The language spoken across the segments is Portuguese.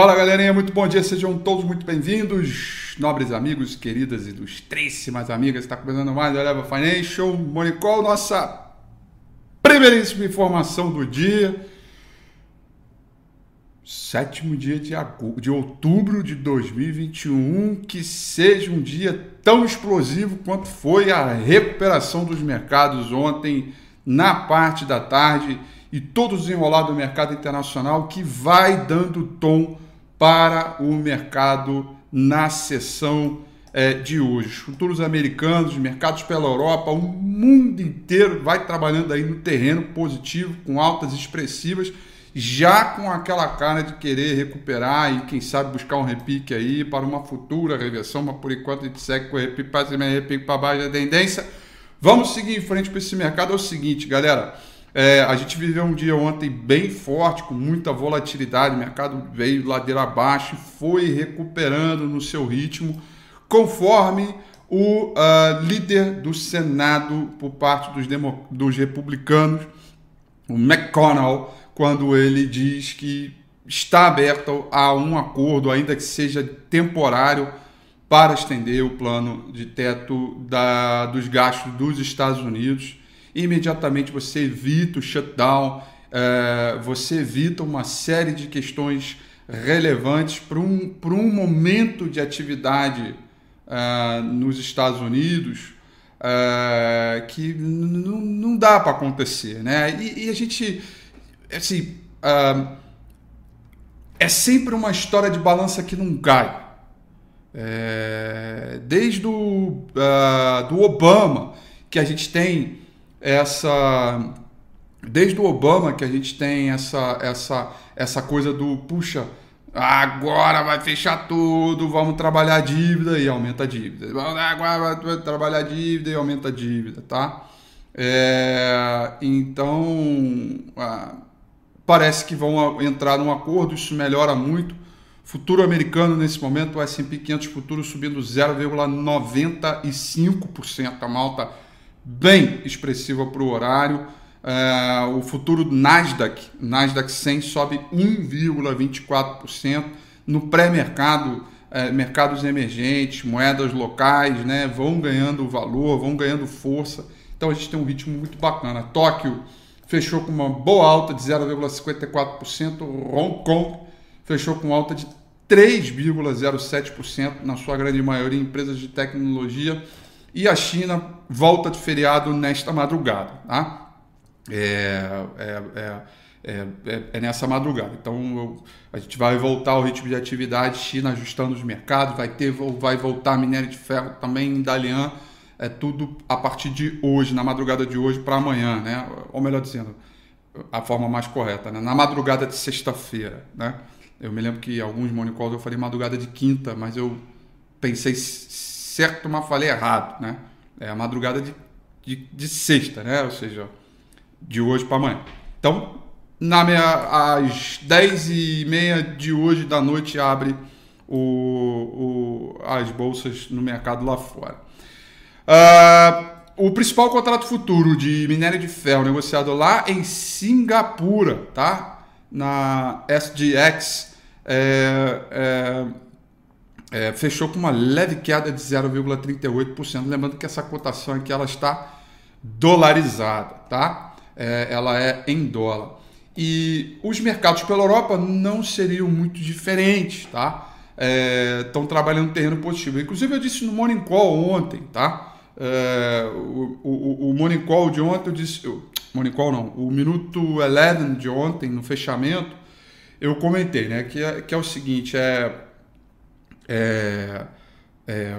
Fala galerinha, muito bom dia, sejam todos muito bem-vindos, nobres amigos, queridas e ilustríssimas amigas, está começando mais a Leva Financial, Monicol, nossa primeiríssima informação do dia, sétimo dia de, de outubro de 2021, que seja um dia tão explosivo quanto foi a recuperação dos mercados ontem na parte da tarde e todo o desenrolar do mercado internacional que vai dando tom para o mercado na sessão é, de hoje. Os futuros americanos, mercados pela Europa, o mundo inteiro vai trabalhando aí no terreno positivo, com altas expressivas, já com aquela cara de querer recuperar e quem sabe buscar um repique aí para uma futura reversão, mas por enquanto a gente segue com o repique para repique para baixo da tendência. Vamos seguir em frente para esse mercado. É o seguinte, galera. É, a gente viveu um dia ontem bem forte, com muita volatilidade, o mercado veio ladeira abaixo foi recuperando no seu ritmo, conforme o uh, líder do Senado por parte dos, dos republicanos, o McConnell, quando ele diz que está aberto a um acordo, ainda que seja temporário, para estender o plano de teto da, dos gastos dos Estados Unidos imediatamente você evita o shutdown, é, você evita uma série de questões relevantes para um, um momento de atividade é, nos Estados Unidos é, que não dá para acontecer. Né? E, e, a gente, assim, é sempre uma história de balança que não cai. É, desde o do Obama, que a gente tem essa desde o Obama que a gente tem essa essa essa coisa do puxa agora vai fechar tudo vamos trabalhar a dívida e aumenta a dívida. Agora vai trabalhar a dívida e aumenta a dívida tá? É, então parece que vão entrar num acordo isso melhora muito. Futuro americano nesse momento o S&P 500 futuro subindo 0,95% a malta bem expressiva para o horário. É, o futuro Nasdaq, Nasdaq 100 sobe 1,24%. No pré-mercado, é, mercados emergentes, moedas locais, né, vão ganhando valor, vão ganhando força. Então a gente tem um ritmo muito bacana. Tóquio fechou com uma boa alta de 0,54%. Hong Kong fechou com alta de 3,07%, na sua grande maioria empresas de tecnologia e a China volta de feriado nesta madrugada. Tá? É, é, é, é, é nessa madrugada. Então a gente vai voltar ao ritmo de atividade, China ajustando os mercados, vai ter, vai voltar minério de ferro também em Dalian, é tudo a partir de hoje, na madrugada de hoje para amanhã, né? Ou melhor dizendo, a forma mais correta, né? Na madrugada de sexta-feira, né? Eu me lembro que alguns monicals eu falei madrugada de quinta, mas eu pensei certo, mas falei errado, né? É a madrugada de, de, de sexta, né? Ou seja, de hoje para amanhã. Então, na meia, às 10 e meia de hoje da noite abre o, o, as bolsas no mercado lá fora. Uh, o principal contrato futuro de minério de ferro negociado lá em Singapura, tá? Na SGX, é, é é, fechou com uma leve queda de 0,38%. Lembrando que essa cotação aqui ela está dolarizada, tá? É, ela é em dólar. E os mercados pela Europa não seriam muito diferentes, tá? Estão é, trabalhando terreno positivo. Inclusive eu disse no Morning Call ontem, tá? É, o, o, o Morning Call de ontem eu disse... O, Morning Call não, o Minuto 11 de ontem, no fechamento, eu comentei, né? Que é, que é o seguinte, é é, é,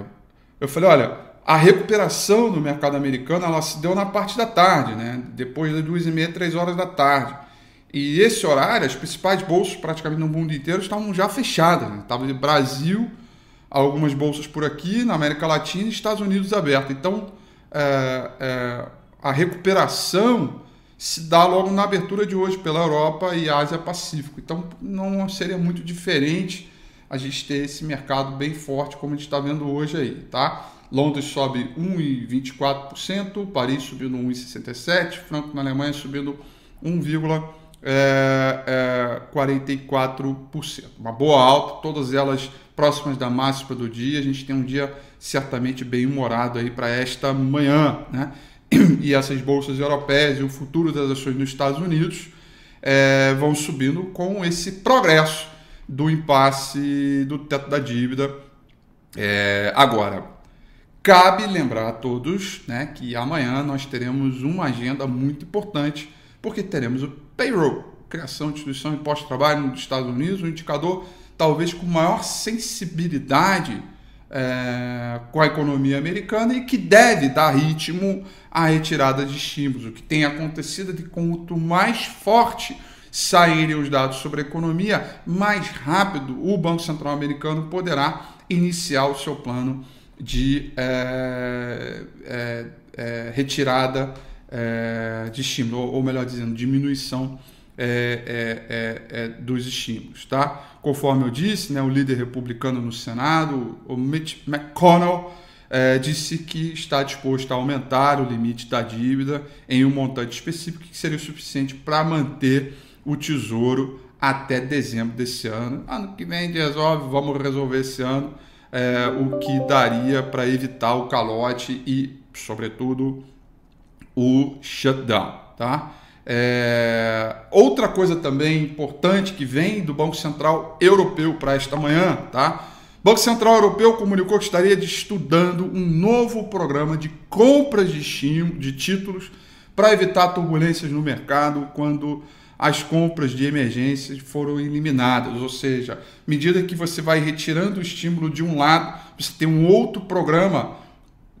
eu falei, olha, a recuperação no mercado americano ela se deu na parte da tarde, né? depois das duas e meia, três horas da tarde. E esse horário, as principais bolsas praticamente no mundo inteiro estavam já fechadas. Né? Estava Brasil, algumas bolsas por aqui, na América Latina e Estados Unidos abertas. Então, é, é, a recuperação se dá logo na abertura de hoje pela Europa e Ásia Pacífico. Então, não seria muito diferente a gente ter esse mercado bem forte como a gente está vendo hoje aí, tá? Londres sobe 1,24%, Paris subindo 1,67%, Franco na Alemanha subindo 1,47%. é, é 44%. Uma boa alta, todas elas próximas da máxima do dia. A gente tem um dia certamente bem humorado aí para esta manhã, né? E essas bolsas europeias e o futuro das ações nos Estados Unidos é, vão subindo com esse progresso do impasse do teto da dívida. É, agora, cabe lembrar a todos né, que amanhã nós teremos uma agenda muito importante, porque teremos o payroll, criação de instituição de imposto de trabalho nos Estados Unidos, um indicador talvez com maior sensibilidade é, com a economia americana e que deve dar ritmo à retirada de estímulos. O que tem acontecido é que quanto mais forte saírem os dados sobre a economia, mais rápido o Banco Central americano poderá iniciar o seu plano de é, é, é retirada é, de estímulo, ou melhor dizendo, diminuição é, é, dos estímulos. Tá? Conforme eu disse, né, o líder republicano no Senado, o Mitch McConnell, é, disse que está disposto a aumentar o limite da dívida em um montante específico que seria suficiente para manter o tesouro até dezembro desse ano. Ano que vem resolve, vamos resolver esse ano é, o que daria para evitar o calote e, sobretudo, o shutdown. Tá? É... Outra coisa também importante que vem do Banco Central Europeu para esta manhã, tá? O Banco Central Europeu comunicou que estaria estudando um novo programa de compras de, de títulos para evitar turbulências no mercado quando as compras de emergência foram eliminadas, ou seja, medida que você vai retirando o estímulo de um lado, você tem um outro programa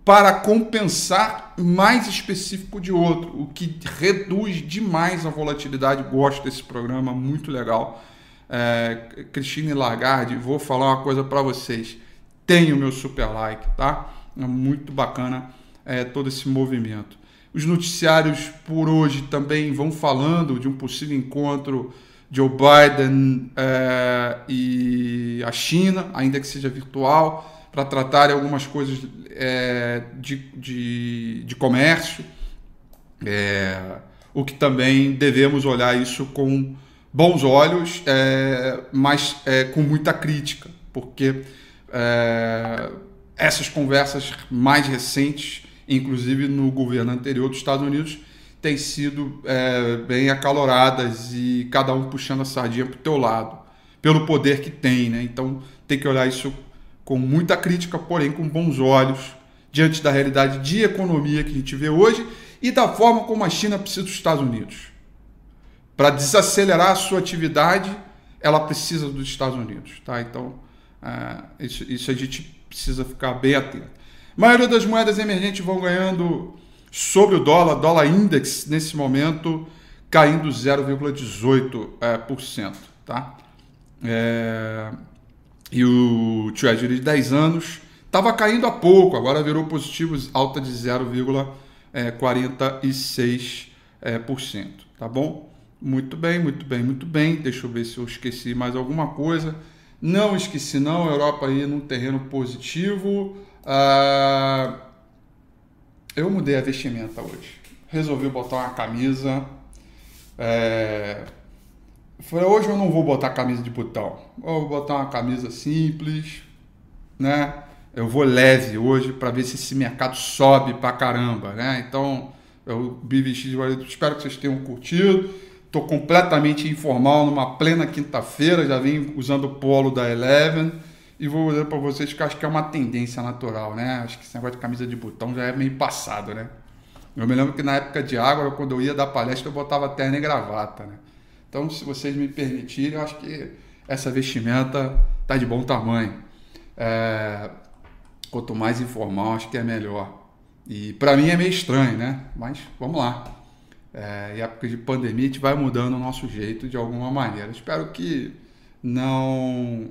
para compensar mais específico de outro, o que reduz demais a volatilidade. Gosto desse programa, muito legal. É, Cristine Lagarde, vou falar uma coisa para vocês. Tem o meu super like, tá? É muito bacana é, todo esse movimento. Os noticiários por hoje também vão falando de um possível encontro Joe Biden é, e a China, ainda que seja virtual para tratar algumas coisas é, de, de, de, comércio, é, o que também devemos olhar isso com bons olhos, mas com muita crítica, porque essas conversas mais recentes, inclusive no governo anterior dos Estados Unidos, têm sido é, bem acaloradas e cada um puxando a sardinha para o teu lado, pelo poder que tem, né? Então tem que olhar isso com muita crítica, porém com bons olhos, diante da realidade de economia que a gente vê hoje e da forma como a China precisa dos Estados Unidos. Para desacelerar a sua atividade, ela precisa dos Estados Unidos. Tá? Então, é, isso, isso a gente precisa ficar bem atento. A maioria das moedas emergentes vão ganhando sobre o dólar, dólar index nesse momento caindo 0,18%. É, por cento, tá? É, e o Treasury de 10 anos estava caindo há pouco, agora virou positivo, alta de 0,46%, é, por cento, tá bom? Muito bem, muito bem, muito bem. Deixa eu ver se eu esqueci mais alguma coisa. Não esqueci não, Europa aí num terreno positivo. Ah, eu mudei a vestimenta hoje. Resolvi botar uma camisa. É, falei, hoje eu não vou botar camisa de botão. Eu vou botar uma camisa simples, né? Eu vou leve hoje para ver se esse mercado sobe pra caramba, né? Então, eu me vesti de. Espero que vocês tenham curtido. Estou completamente informal numa plena quinta-feira. Já vim usando o polo da Eleven. E vou dizer para vocês que acho que é uma tendência natural, né? Acho que esse negócio de camisa de botão já é meio passado, né? Eu me lembro que na época de água, quando eu ia dar palestra, eu botava terno e gravata, né? Então, se vocês me permitirem, eu acho que essa vestimenta tá de bom tamanho. É, quanto mais informal, acho que é melhor. E para mim é meio estranho, né? Mas vamos lá. É, em época de pandemia, a gente vai mudando o nosso jeito de alguma maneira. Espero que não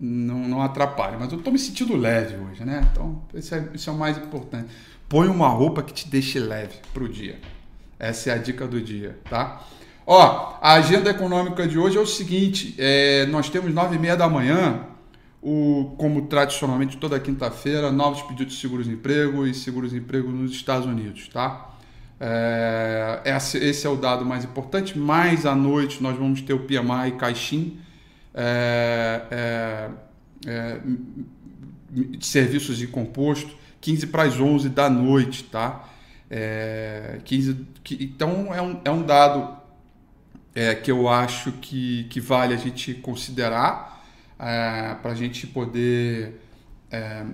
não, não atrapalhe. Mas eu estou me sentindo leve hoje, né? Então, isso é, isso é o mais importante. Põe uma roupa que te deixe leve para o dia. Essa é a dica do dia, tá? Ó, a agenda econômica de hoje é o seguinte: é, nós temos nove e meia da manhã, o, como tradicionalmente toda quinta-feira, novos pedidos de seguros-emprego e seguros-emprego nos Estados Unidos, tá? É, esse é o dado mais importante. Mais à noite nós vamos ter o PMI Caixin, é, é, é, serviços de composto, 15 para as 11 da noite, tá? É, 15, que, então é um, é um dado é, que eu acho que, que vale a gente considerar é, para a gente poder é,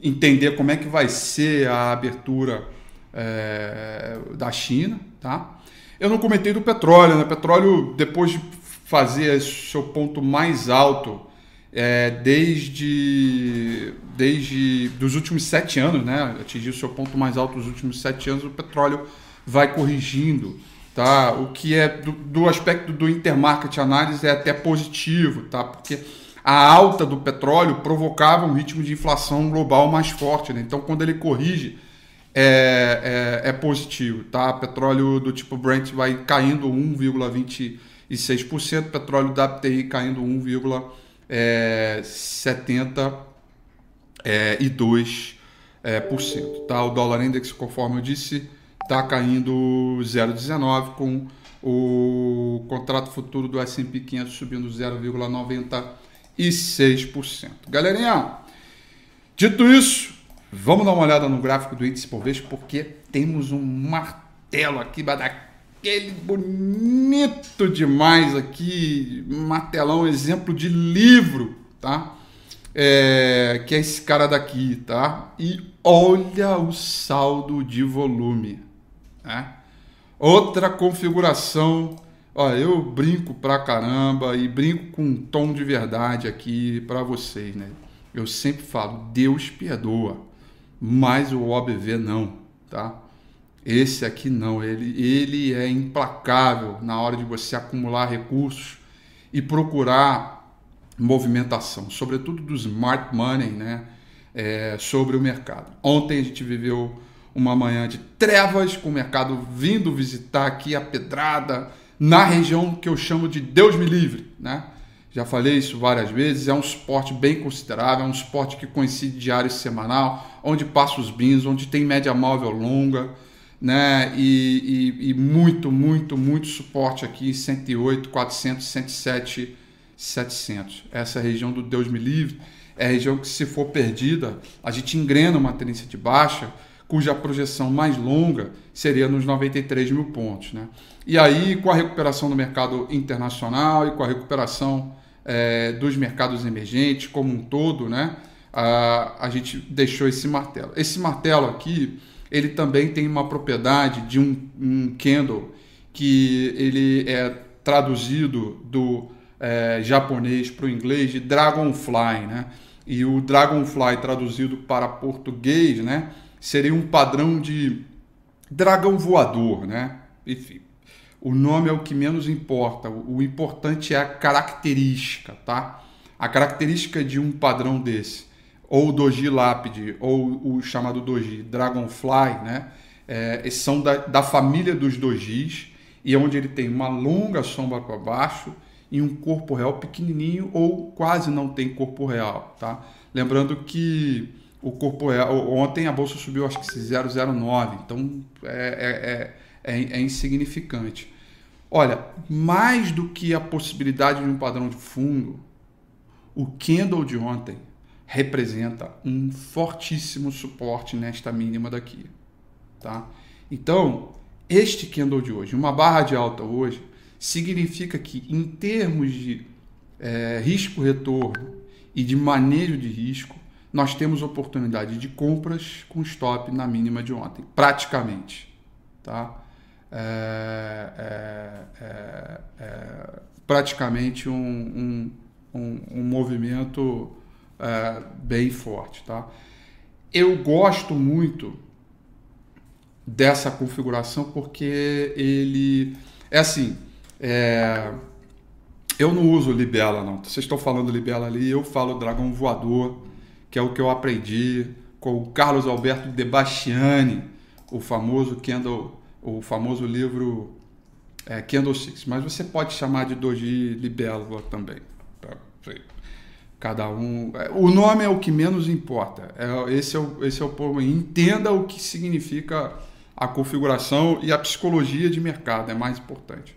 entender como é que vai ser a abertura é, da China, tá? Eu não comentei do petróleo, né? Petróleo, depois de fazer seu ponto mais alto é, desde, desde dos últimos sete anos, né? Atingiu seu ponto mais alto nos últimos sete anos, o petróleo vai corrigindo, tá? O que é do, do aspecto do intermarket análise é até positivo, tá? Porque a alta do petróleo provocava um ritmo de inflação global mais forte, né? Então, quando ele corrige, é, é, é positivo, tá? Petróleo do tipo Brent vai caindo 1,26%, petróleo WTI caindo 1,72%. É, é, cento, tá? O dólar index, conforme eu disse, está caindo 0,19 com o contrato futuro do S&P 500 subindo 0,96%. Galerinha, dito isso, Vamos dar uma olhada no gráfico do índice vez, porque temos um martelo aqui, daquele bonito demais aqui, martelão, exemplo de livro, tá? É, que é esse cara daqui, tá? E olha o saldo de volume, né? Outra configuração, ó, eu brinco pra caramba e brinco com um tom de verdade aqui para vocês, né? Eu sempre falo, Deus perdoa mas o OBV não, tá? Esse aqui não, ele, ele é implacável na hora de você acumular recursos e procurar movimentação, sobretudo do smart money, né? É, sobre o mercado. Ontem a gente viveu uma manhã de trevas com o mercado vindo visitar aqui a pedrada na região que eu chamo de Deus me livre, né? já falei isso várias vezes, é um suporte bem considerável, é um suporte que coincide diário e semanal, onde passa os bins, onde tem média móvel longa, né? E, e, e muito, muito, muito suporte aqui, 108, 400, 107, 700. Essa região do Deus me livre é a região que, se for perdida, a gente engrena uma tendência de baixa, cuja projeção mais longa seria nos 93 mil pontos. Né? E aí, com a recuperação do mercado internacional e com a recuperação é, dos mercados emergentes como um todo, né? A, a gente deixou esse martelo. Esse martelo aqui, ele também tem uma propriedade de um, um candle que ele é traduzido do é, japonês para o inglês de Dragonfly, né? E o Dragonfly traduzido para português, né? Seria um padrão de dragão voador, né? Enfim, o nome é o que menos importa. O importante é a característica, tá? A característica de um padrão desse, ou o Doji Lápide, ou o chamado Doji Dragonfly, né? É, são da, da família dos dojis e é onde ele tem uma longa sombra para baixo e um corpo real pequenininho ou quase não tem corpo real, tá? Lembrando que o corpo real, ontem a bolsa subiu acho que 0,09, então é, é, é, é insignificante. Olha, mais do que a possibilidade de um padrão de fundo, o candle de ontem representa um fortíssimo suporte nesta mínima daqui, tá? Então, este candle de hoje, uma barra de alta hoje, significa que em termos de é, risco-retorno e de manejo de risco, nós temos oportunidade de compras com stop na mínima de ontem, praticamente, tá? É, é, é, é, praticamente um, um, um, um movimento é, bem forte. Tá? Eu gosto muito dessa configuração porque ele é assim. É, eu não uso libela, não. Vocês estão falando libela ali, eu falo dragão voador, que é o que eu aprendi com o Carlos Alberto de Bastiani, o famoso Kendall o famoso livro é, Candlesticks, mas você pode chamar de Doji Libélula também. Tá? Cada um. É, o nome é o que menos importa. É, esse, é o, esse é o problema. Entenda o que significa a configuração e a psicologia de mercado é mais importante.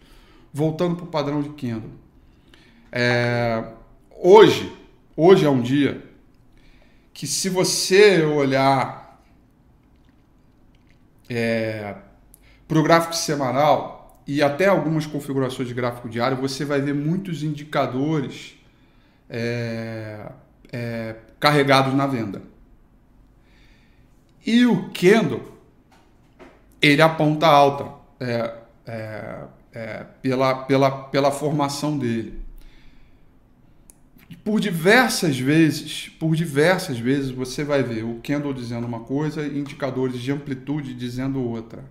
Voltando para o padrão de Kendall. É, hoje, hoje é um dia que se você olhar é, para o gráfico semanal e até algumas configurações de gráfico diário, você vai ver muitos indicadores é, é, carregados na venda. E o Kendo ele aponta alta é, é, é, pela, pela, pela formação dele. Por diversas vezes, por diversas vezes você vai ver o Kendall dizendo uma coisa indicadores de amplitude dizendo outra.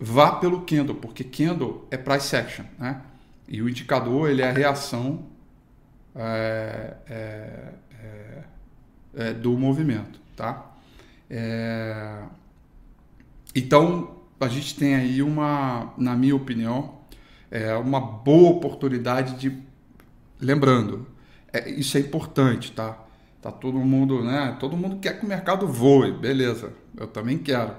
Vá pelo Kendall, porque Kendall é price action, né? E o indicador ele é a reação é, é, é, é do movimento, tá? É, então, a gente tem aí uma, na minha opinião, é uma boa oportunidade de. Lembrando, isso é importante, tá? Tá todo mundo, né? Todo mundo quer que o mercado voe, beleza. Eu também quero.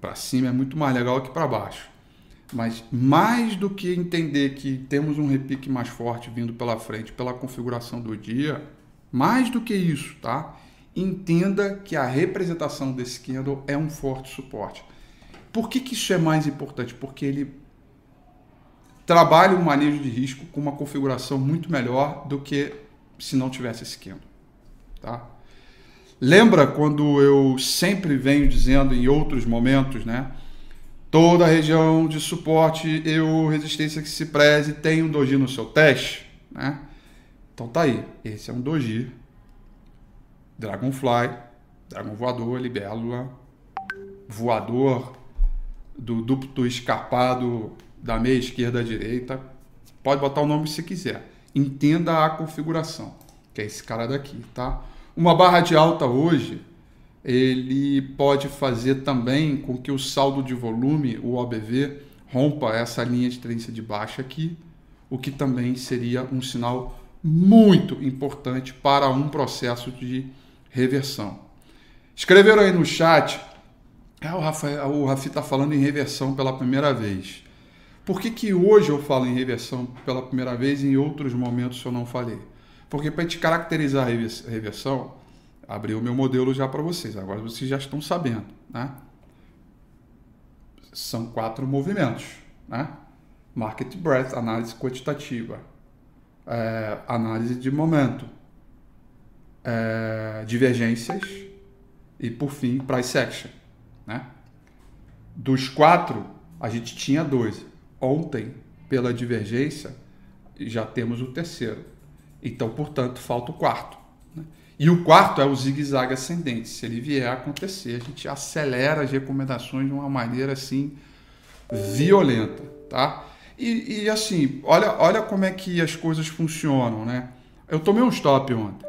Para cima é muito mais legal que para baixo. Mas mais do que entender que temos um repique mais forte vindo pela frente pela configuração do dia, mais do que isso, tá? entenda que a representação desse candle é um forte suporte. Por que, que isso é mais importante? Porque ele trabalha o manejo de risco com uma configuração muito melhor do que se não tivesse esse candle. Tá? Lembra quando eu sempre venho dizendo em outros momentos, né? Toda região de suporte e resistência que se preze tem um doji no seu teste, né? Então tá aí, esse é um doji Dragonfly, Dragão Voador, Libélula, Voador do duplo escapado da meia esquerda à direita. Pode botar o nome se quiser. Entenda a configuração, que é esse cara daqui, tá? Uma barra de alta hoje, ele pode fazer também com que o saldo de volume, o OBV, rompa essa linha de tendência de baixa aqui, o que também seria um sinal muito importante para um processo de reversão. Escreveram aí no chat, ah, o, Rafael, o Rafi está falando em reversão pela primeira vez. Por que, que hoje eu falo em reversão pela primeira vez e em outros momentos eu não falei? Porque para te caracterizar a reversão, abri o meu modelo já para vocês, agora vocês já estão sabendo. Né? São quatro movimentos. Né? Market Breadth, análise quantitativa, é, análise de momento, é, divergências e, por fim, price action. Né? Dos quatro, a gente tinha dois. Ontem, pela divergência, já temos o terceiro. Então, portanto, falta o quarto. Né? E o quarto é o zigue-zague ascendente. Se ele vier a acontecer, a gente acelera as recomendações de uma maneira assim violenta, tá? E, e, assim, olha, olha como é que as coisas funcionam, né? Eu tomei um stop ontem.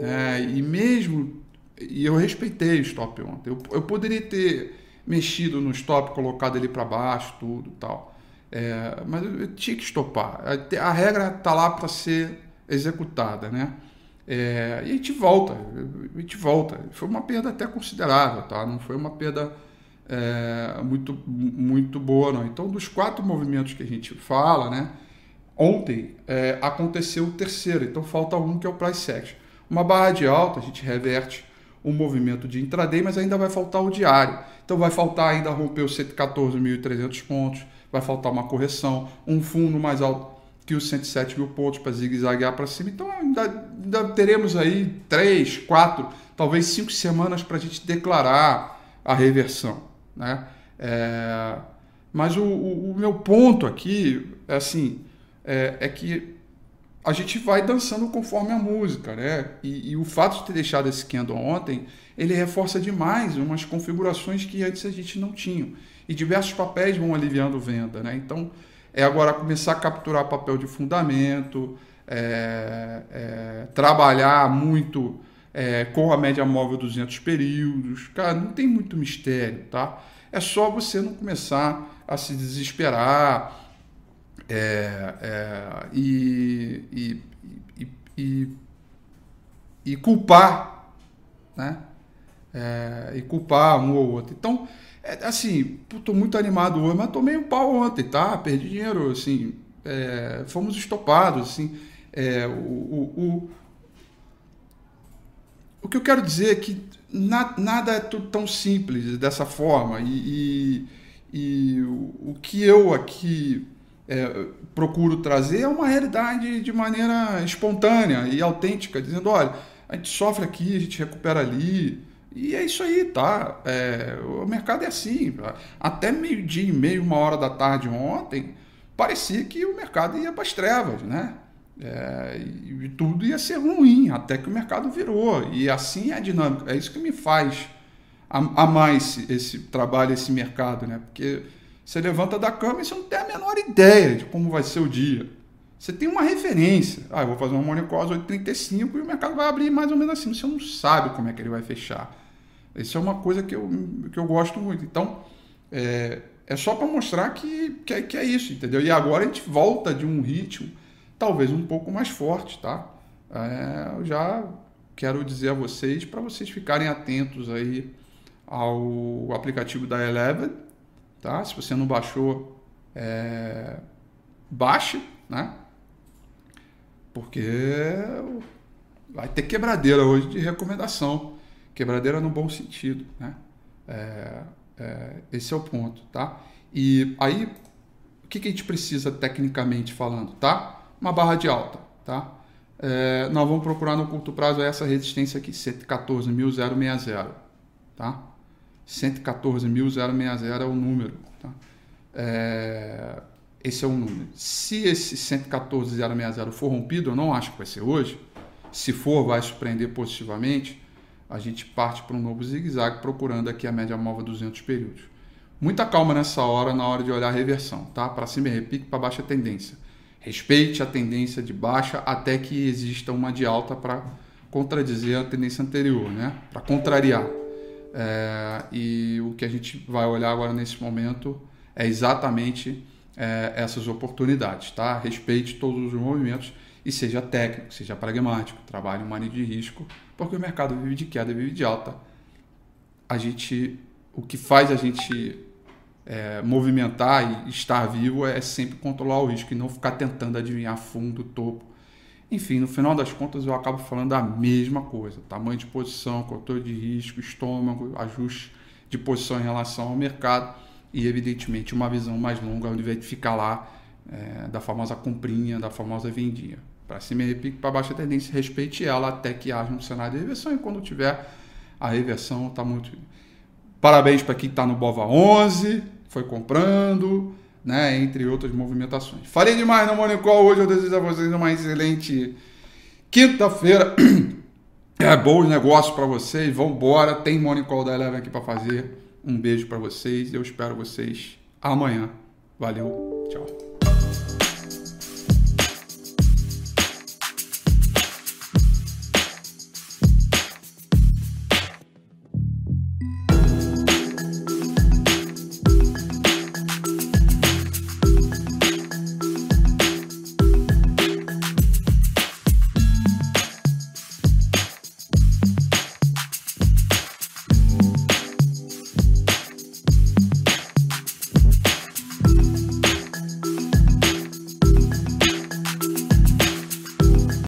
É, e mesmo. E eu respeitei o stop ontem. Eu, eu poderia ter mexido no stop, colocado ele para baixo, tudo tal. É, mas eu, tinha que estopar. A, a regra está lá para ser executada, né? É, e a gente volta, a gente volta. Foi uma perda até considerável, tá? Não foi uma perda é, muito, muito boa, não. Então, dos quatro movimentos que a gente fala, né? Ontem é, aconteceu o terceiro, então falta um que é o price action. Uma barra de alta, a gente reverte o movimento de intraday, mas ainda vai faltar o diário. Então vai faltar ainda romper os 114.300 pontos, vai faltar uma correção, um fundo mais alto que os 107 mil pontos para zigue-zaguear para cima. Então ainda, ainda, teremos aí três, quatro, talvez cinco semanas para a gente declarar a reversão. Né? É, mas o, o, o, meu ponto aqui é assim, é, é que a gente vai dançando conforme a música, né? E, e, o fato de ter deixado esse candle ontem, ele reforça demais umas configurações que antes a gente não tinha. E diversos papéis vão aliviando venda, né? Então, é agora começar a capturar papel de fundamento, é, é, trabalhar muito é, com a média móvel 200 períodos. Cara, não tem muito mistério, tá? É só você não começar a se desesperar, é, é, e, e, e, e, culpar, né? É, e culpar um ou outro. Então, É, assim, tô muito animado hoje, mas tomei um pau ontem, tá? Perdi dinheiro, assim, é, fomos estopados, assim. É, o, o, o, o, que eu quero dizer é que na, nada é tão simples dessa forma. E, e, e o, o, que eu aqui é, procuro trazer é uma realidade de maneira espontânea e autêntica, dizendo, olha, a gente sofre aqui, a gente recupera ali. E é isso aí, tá? É, o mercado é assim. Até meio-dia e meio, uma hora da tarde ontem, parecia que o mercado ia para as trevas, né? É, e, tudo ia ser ruim, até que o mercado virou. E assim é a dinâmica. É isso que me faz amar esse, esse trabalho, esse mercado, né? Porque você levanta da cama e você não tem a menor ideia de como vai ser o dia. Você tem uma referência. Ah, eu vou fazer uma Morning Call às 8h35 e o mercado vai abrir mais ou menos assim. Você não sabe como é que ele vai fechar. Isso é uma coisa que eu, que eu gosto muito. Então, é, é só para mostrar que, que é, que, é, isso, entendeu? E agora a gente volta de um ritmo talvez um pouco mais forte, tá? É, eu já quero dizer a vocês para vocês ficarem atentos aí ao aplicativo da Eleven, tá? Se você não baixou, é, baixe, né? Porque vai ter quebradeira hoje de recomendação. Quebradeira no bom sentido, né? É, é, esse é o ponto, tá? E aí, o que, que a gente precisa tecnicamente falando, tá? Uma barra de alta, tá? É, nós vamos procurar no curto prazo essa resistência aqui, 114.060, tá? 114.060 é o número, tá? É, esse é o número. Se esse 114.060 for rompido, eu não acho que vai ser hoje, se for, vai surpreender positivamente, a gente parte para um novo zigue-zague procurando aqui a média móvel 200 períodos. Muita calma nessa hora, na hora de olhar a reversão, tá? Para cima e repique, para baixa tendência. Respeite a tendência de baixa até que exista uma de alta para contradizer a tendência anterior, né? Para contrariar. É, e o que a gente vai olhar agora nesse momento é exatamente é, essas oportunidades, tá? Respeite todos os movimentos e seja técnico, seja pragmático, trabalhe um manejo de risco, porque o mercado vive de queda, vive de alta. A gente, o que faz a gente é, movimentar e estar vivo é sempre controlar o risco e não ficar tentando adivinhar fundo, topo. Enfim, no final das contas eu acabo falando a mesma coisa: tamanho de posição, controle de risco, estômago, ajuste de posição em relação ao mercado e, evidentemente, uma visão mais longa, onde vai ficar lá é, da famosa comprinha, da famosa vendinha. Para cima e repique, para baixa tendência, respeite ela até que haja um cenário de reversão. E quando tiver a reversão, está muito. Parabéns para quem está no Bova 11, foi comprando, né, entre outras movimentações. Falei demais no Morning Call hoje. Eu desejo a vocês uma excelente quinta-feira. É bons negócios para vocês. Vamos embora. Tem Morning Call da Eleven aqui para fazer. Um beijo para vocês. Eu espero vocês amanhã. Valeu. Tchau.